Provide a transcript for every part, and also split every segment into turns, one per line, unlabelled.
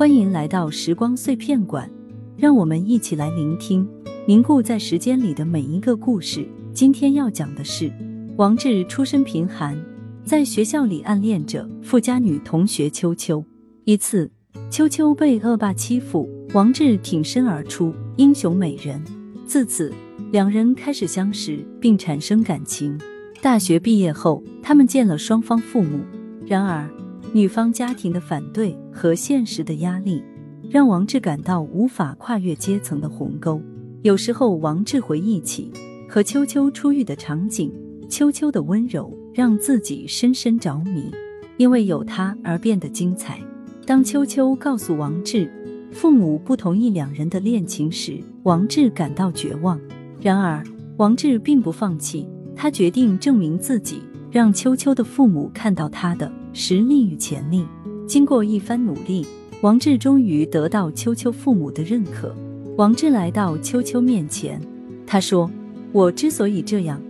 欢迎来到时光碎片馆，让我们一起来聆听凝固在时间里的每一个故事。今天要讲的是，王志出身贫寒，在学校里暗恋着富家女同学秋秋。一次，秋秋被恶霸欺负，王志挺身而出，英雄美人。自此，两人开始相识并产生感情。大学毕业后，他们见了双方父母。然而，女方家庭的反对和现实的压力，让王志感到无法跨越阶层的鸿沟。有时候，王志回忆起和秋秋初遇的场景，秋秋的温柔让自己深深着迷，因为有她而变得精彩。当秋秋告诉王志父母不同意两人的恋情时，王志感到绝望。然而，王志并不放弃。他决定证明自己，让秋秋的父母看到他的实力与潜力。经过一番努力，王志终于得到秋秋父母的认可。王志来到秋秋面前，他说：“我之所以这样，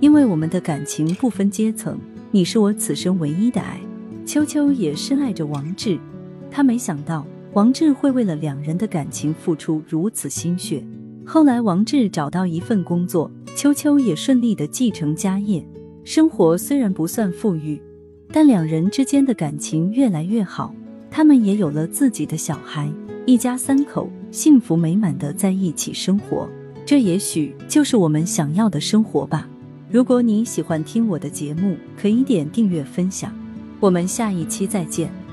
因为我们的感情不分阶层，你是我此生唯一的爱。”秋秋也深爱着王志，他没想到王志会为了两人的感情付出如此心血。后来，王志找到一份工作，秋秋也顺利的继承家业，生活虽然不算富裕，但两人之间的感情越来越好。他们也有了自己的小孩，一家三口幸福美满的在一起生活。这也许就是我们想要的生活吧。如果你喜欢听我的节目，可以点订阅分享。我们下一期再见。